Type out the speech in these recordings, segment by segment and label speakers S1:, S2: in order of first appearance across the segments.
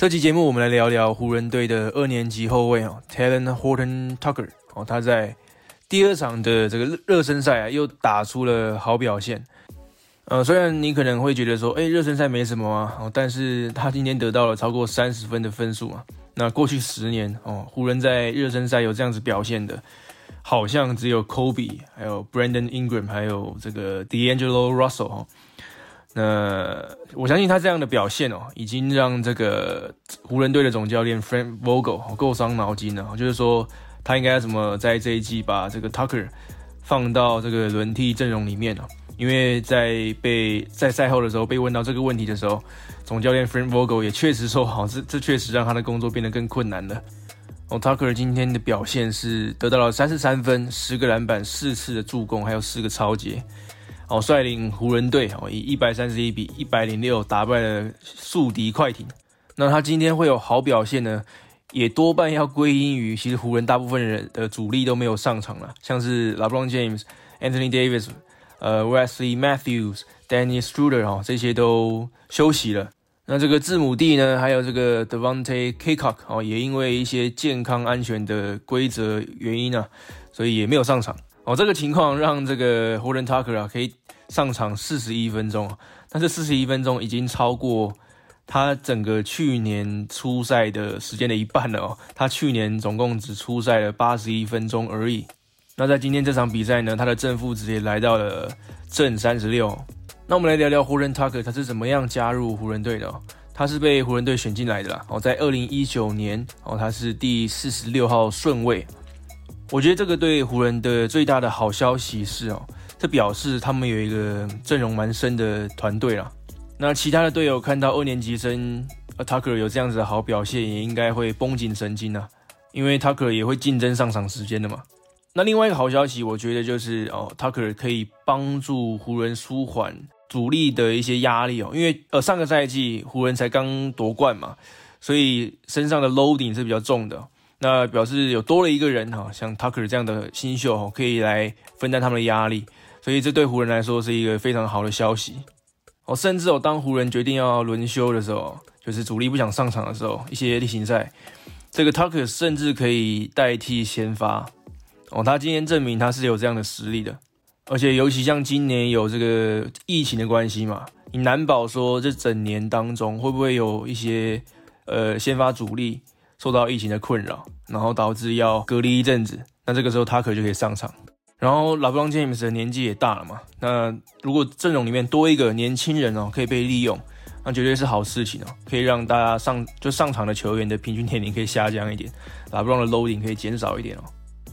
S1: 这期节目我们来聊聊湖人队的二年级后卫哦 t a l e n Horton Tucker 哦，他在第二场的这个热身赛啊，又打出了好表现。呃，虽然你可能会觉得说，哎，热身赛没什么啊，哦，但是他今天得到了超过三十分的分数啊。那过去十年哦，湖人在热身赛有这样子表现的，好像只有 Kobe，还有 Brandon Ingram，还有这个 DeAngelo Russell 哦。那我相信他这样的表现哦，已经让这个湖人队的总教练 Frank Vogel 够伤脑筋了。就是说，他应该怎么在这一季把这个 Tucker 放到这个轮替阵容里面呢？因为在被在赛后的时候被问到这个问题的时候，总教练 Frank Vogel 也确实说，好，这这确实让他的工作变得更困难了。哦，Tucker 今天的表现是得到了三十三分、十个篮板、四次的助攻，还有四个超节。哦，率领湖人队哦，以一百三十一比一百零六打败了宿敌快艇。那他今天会有好表现呢，也多半要归因于其实湖人大部分人的主力都没有上场了，像是 LeBron James、Anthony Davis、呃 Wesley Matthews、Danny s t r u d e r 哦，这些都休息了。那这个字母弟呢，还有这个 Devonte k c o c k 哦，也因为一些健康安全的规则原因啊，所以也没有上场。哦，这个情况让这个湖人 Tucker 啊可以。上场四十一分钟，但是四十一分钟已经超过他整个去年初赛的时间的一半了哦。他去年总共只出赛了八十一分钟而已。那在今天这场比赛呢，他的正负值也来到了正三十六。那我们来聊聊湖人 Tucker 他是怎么样加入湖人队的？哦他是被湖人队选进来的啦。哦，在二零一九年哦，他是第四十六号顺位。我觉得这个对湖人的最大的好消息是哦。这表示他们有一个阵容蛮深的团队啦。那其他的队友看到二年级生 Tucker 有这样子的好表现，也应该会绷紧神经啊，因为 Tucker 也会竞争上场时间的嘛。那另外一个好消息，我觉得就是哦，Tucker 可以帮助湖人舒缓主力的一些压力哦，因为呃上个赛季湖人才刚夺冠嘛，所以身上的 loading 是比较重的。那表示有多了一个人哈，像 Tucker 这样的新秀哦，可以来分担他们的压力。所以这对湖人来说是一个非常好的消息哦。甚至哦，当湖人决定要轮休的时候，就是主力不想上场的时候，一些例行赛，这个 Tucker 甚至可以代替先发哦。他今天证明他是有这样的实力的。而且尤其像今年有这个疫情的关系嘛，你难保说这整年当中会不会有一些呃先发主力受到疫情的困扰，然后导致要隔离一阵子，那这个时候 Tucker 就可以上场。然后老布朗詹姆斯的年纪也大了嘛，那如果阵容里面多一个年轻人哦，可以被利用，那绝对是好事情哦，可以让大家上就上场的球员的平均年龄可以下降一点，老布朗的 loading 可以减少一点哦。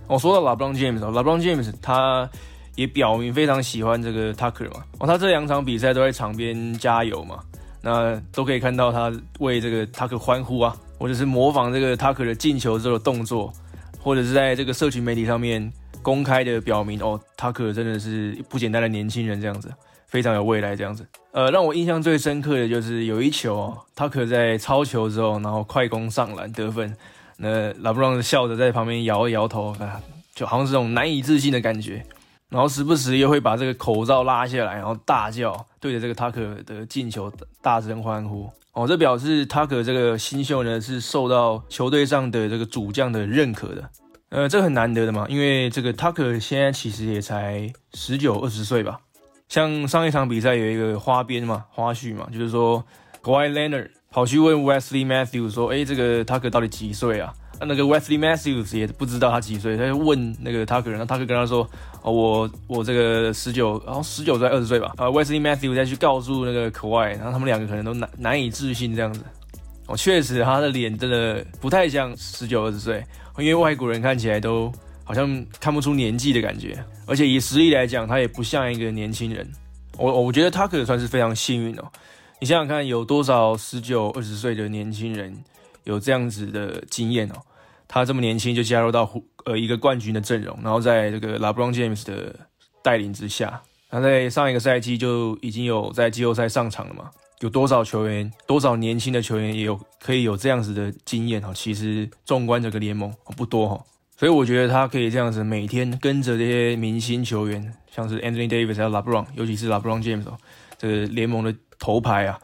S1: 我说到老布朗詹姆斯，老布朗詹姆斯他也表明非常喜欢这个 Tucker 嘛，哦，他这两场比赛都在场边加油嘛，那都可以看到他为这个 Tucker 欢呼啊，或者是模仿这个 Tucker 的进球之后的动作，或者是在这个社群媒体上面。公开的表明哦，他可真的是不简单的年轻人，这样子非常有未来，这样子。呃，让我印象最深刻的就是有一球哦，他可在超球之后，然后快攻上篮得分，那拉布朗笑着在旁边摇一摇头，啊，就好像是这种难以置信的感觉。然后时不时又会把这个口罩拉下来，然后大叫，对着这个塔克的进球大声欢呼。哦，这表示塔克这个新秀呢是受到球队上的这个主将的认可的。呃，这很难得的嘛，因为这个 Tucker 现在其实也才十九二十岁吧。像上一场比赛有一个花边嘛，花絮嘛，就是说 Kawhi Leonard 跑去问 Wesley Matthews 说：“哎，这个 Tucker 到底几岁啊？”那个 Wesley Matthews 也不知道他几岁，他就问那个 Tucker，然后 Tucker 跟他说：“哦，我我这个十九，然后十九岁二十岁吧。”啊，Wesley Matthews 再去告诉那个 Kawhi，然后他们两个可能都难难以置信这样子。哦，确实他的脸真的不太像十九二十岁。因为外国人看起来都好像看不出年纪的感觉，而且以实力来讲，他也不像一个年轻人。我我觉得他可算是非常幸运哦。你想想看，有多少十九、二十岁的年轻人有这样子的经验哦？他这么年轻就加入到呃一个冠军的阵容，然后在这个 LeBron James 的带领之下，他在上一个赛季就已经有在季后赛上场了嘛？有多少球员，多少年轻的球员也有可以有这样子的经验哈？其实纵观这个联盟不多哈，所以我觉得他可以这样子每天跟着这些明星球员，像是 Anthony Davis 还有 LeBron，尤其是 LeBron James 哦，这个联盟的头牌啊，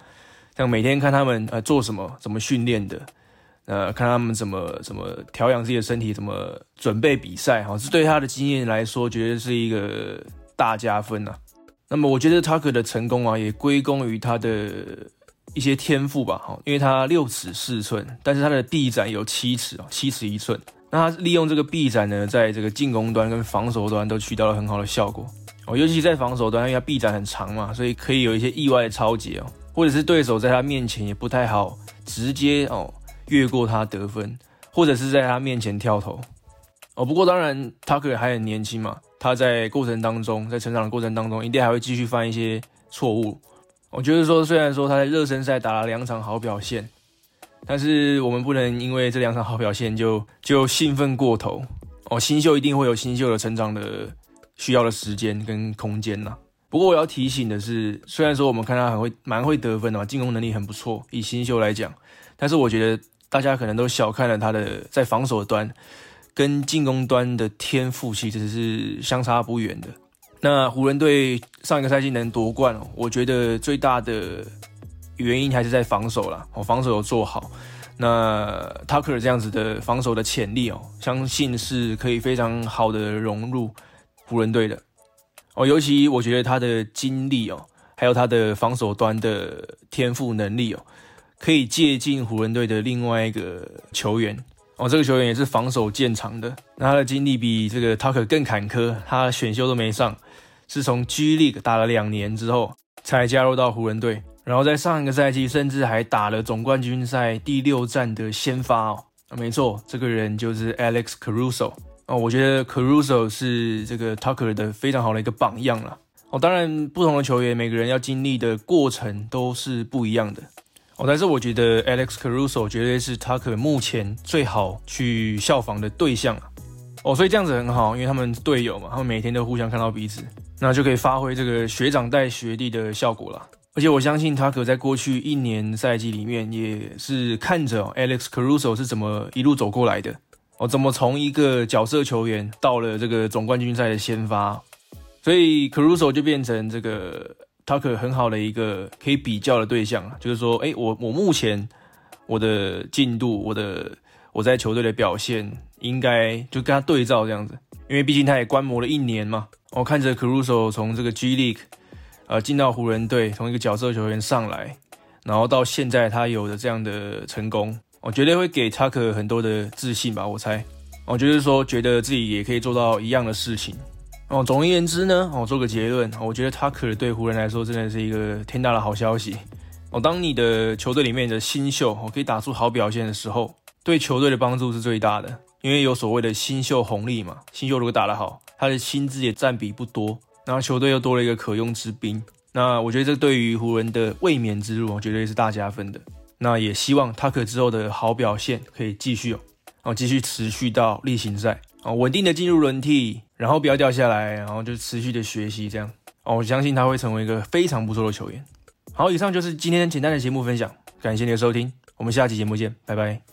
S1: 像每天看他们呃做什么，怎么训练的，呃，看他们怎么怎么调养自己的身体，怎么准备比赛，哈，这对他的经验来说，绝对是一个大加分呐。那么我觉得 Tucker 的成功啊，也归功于他的一些天赋吧，哈，因为他六尺四寸，但是他的臂展有七尺啊，七尺一寸。那他利用这个臂展呢，在这个进攻端跟防守端都取到了很好的效果哦，尤其在防守端，因为他臂展很长嘛，所以可以有一些意外的超节哦。或者是对手在他面前也不太好直接哦越过他得分，或者是在他面前跳投哦。不过当然，Tucker 还很年轻嘛，他在过程当中，在成长的过程当中，一定还会继续犯一些错误。我觉得说，虽然说他在热身赛打了两场好表现，但是我们不能因为这两场好表现就就兴奋过头哦。新秀一定会有新秀的成长的需要的时间跟空间呐。不过我要提醒的是，虽然说我们看他很会，蛮会得分的嘛，进攻能力很不错，以新秀来讲，但是我觉得大家可能都小看了他的在防守端跟进攻端的天赋，其实是相差不远的。那湖人队上一个赛季能夺冠，我觉得最大的原因还是在防守啦，我防守有做好。那 Tucker 这样子的防守的潜力哦，相信是可以非常好的融入湖人队的。哦，尤其我觉得他的经历哦，还有他的防守端的天赋能力哦，可以借进湖人队的另外一个球员哦。这个球员也是防守见长的，那他的经历比这个 Tucker 更坎坷，他选秀都没上，是从 G League 打了两年之后才加入到湖人队，然后在上一个赛季甚至还打了总冠军赛第六战的先发哦。没错，这个人就是 Alex Caruso。哦，我觉得 Caruso 是这个 Tucker 的非常好的一个榜样了。哦，当然不同的球员，每个人要经历的过程都是不一样的。但是我觉得 Alex Caruso 绝对是 Tucker 目前最好去效仿的对象啊。哦，所以这样子很好，因为他们队友嘛，他们每天都互相看到彼此，那就可以发挥这个学长带学弟的效果了。而且我相信 Tucker 在过去一年赛季里面，也是看着 Alex Caruso 是怎么一路走过来的。哦怎么从一个角色球员到了这个总冠军赛的先发，所以 Caruso 就变成这个 Tucker 很好的一个可以比较的对象啊就是说，哎，我我目前我的进度，我的我在球队的表现，应该就跟他对照这样子，因为毕竟他也观摩了一年嘛。我看着 Caruso 从这个 G League 呃进到湖人队，从一个角色球员上来，然后到现在他有的这样的成功。我绝对会给 Tucker 很多的自信吧，我猜。我就是说，觉得自己也可以做到一样的事情。哦，总而言之呢，我做个结论，我觉得 Tucker 对湖人来说真的是一个天大的好消息。哦，当你的球队里面的新秀哦可以打出好表现的时候，对球队的帮助是最大的，因为有所谓的新秀红利嘛。新秀如果打得好，他的薪资也占比不多，然后球队又多了一个可用之兵。那我觉得这对于湖人的卫冕之路，绝对是大加分的。那也希望 Tucker 之后的好表现可以继续哦，哦，继续持续到例行赛哦，稳定的进入轮替，然后不要掉下来，然后就持续的学习这样哦，我相信他会成为一个非常不错的球员。好，以上就是今天简单的节目分享，感谢你的收听，我们下期节目见，拜拜。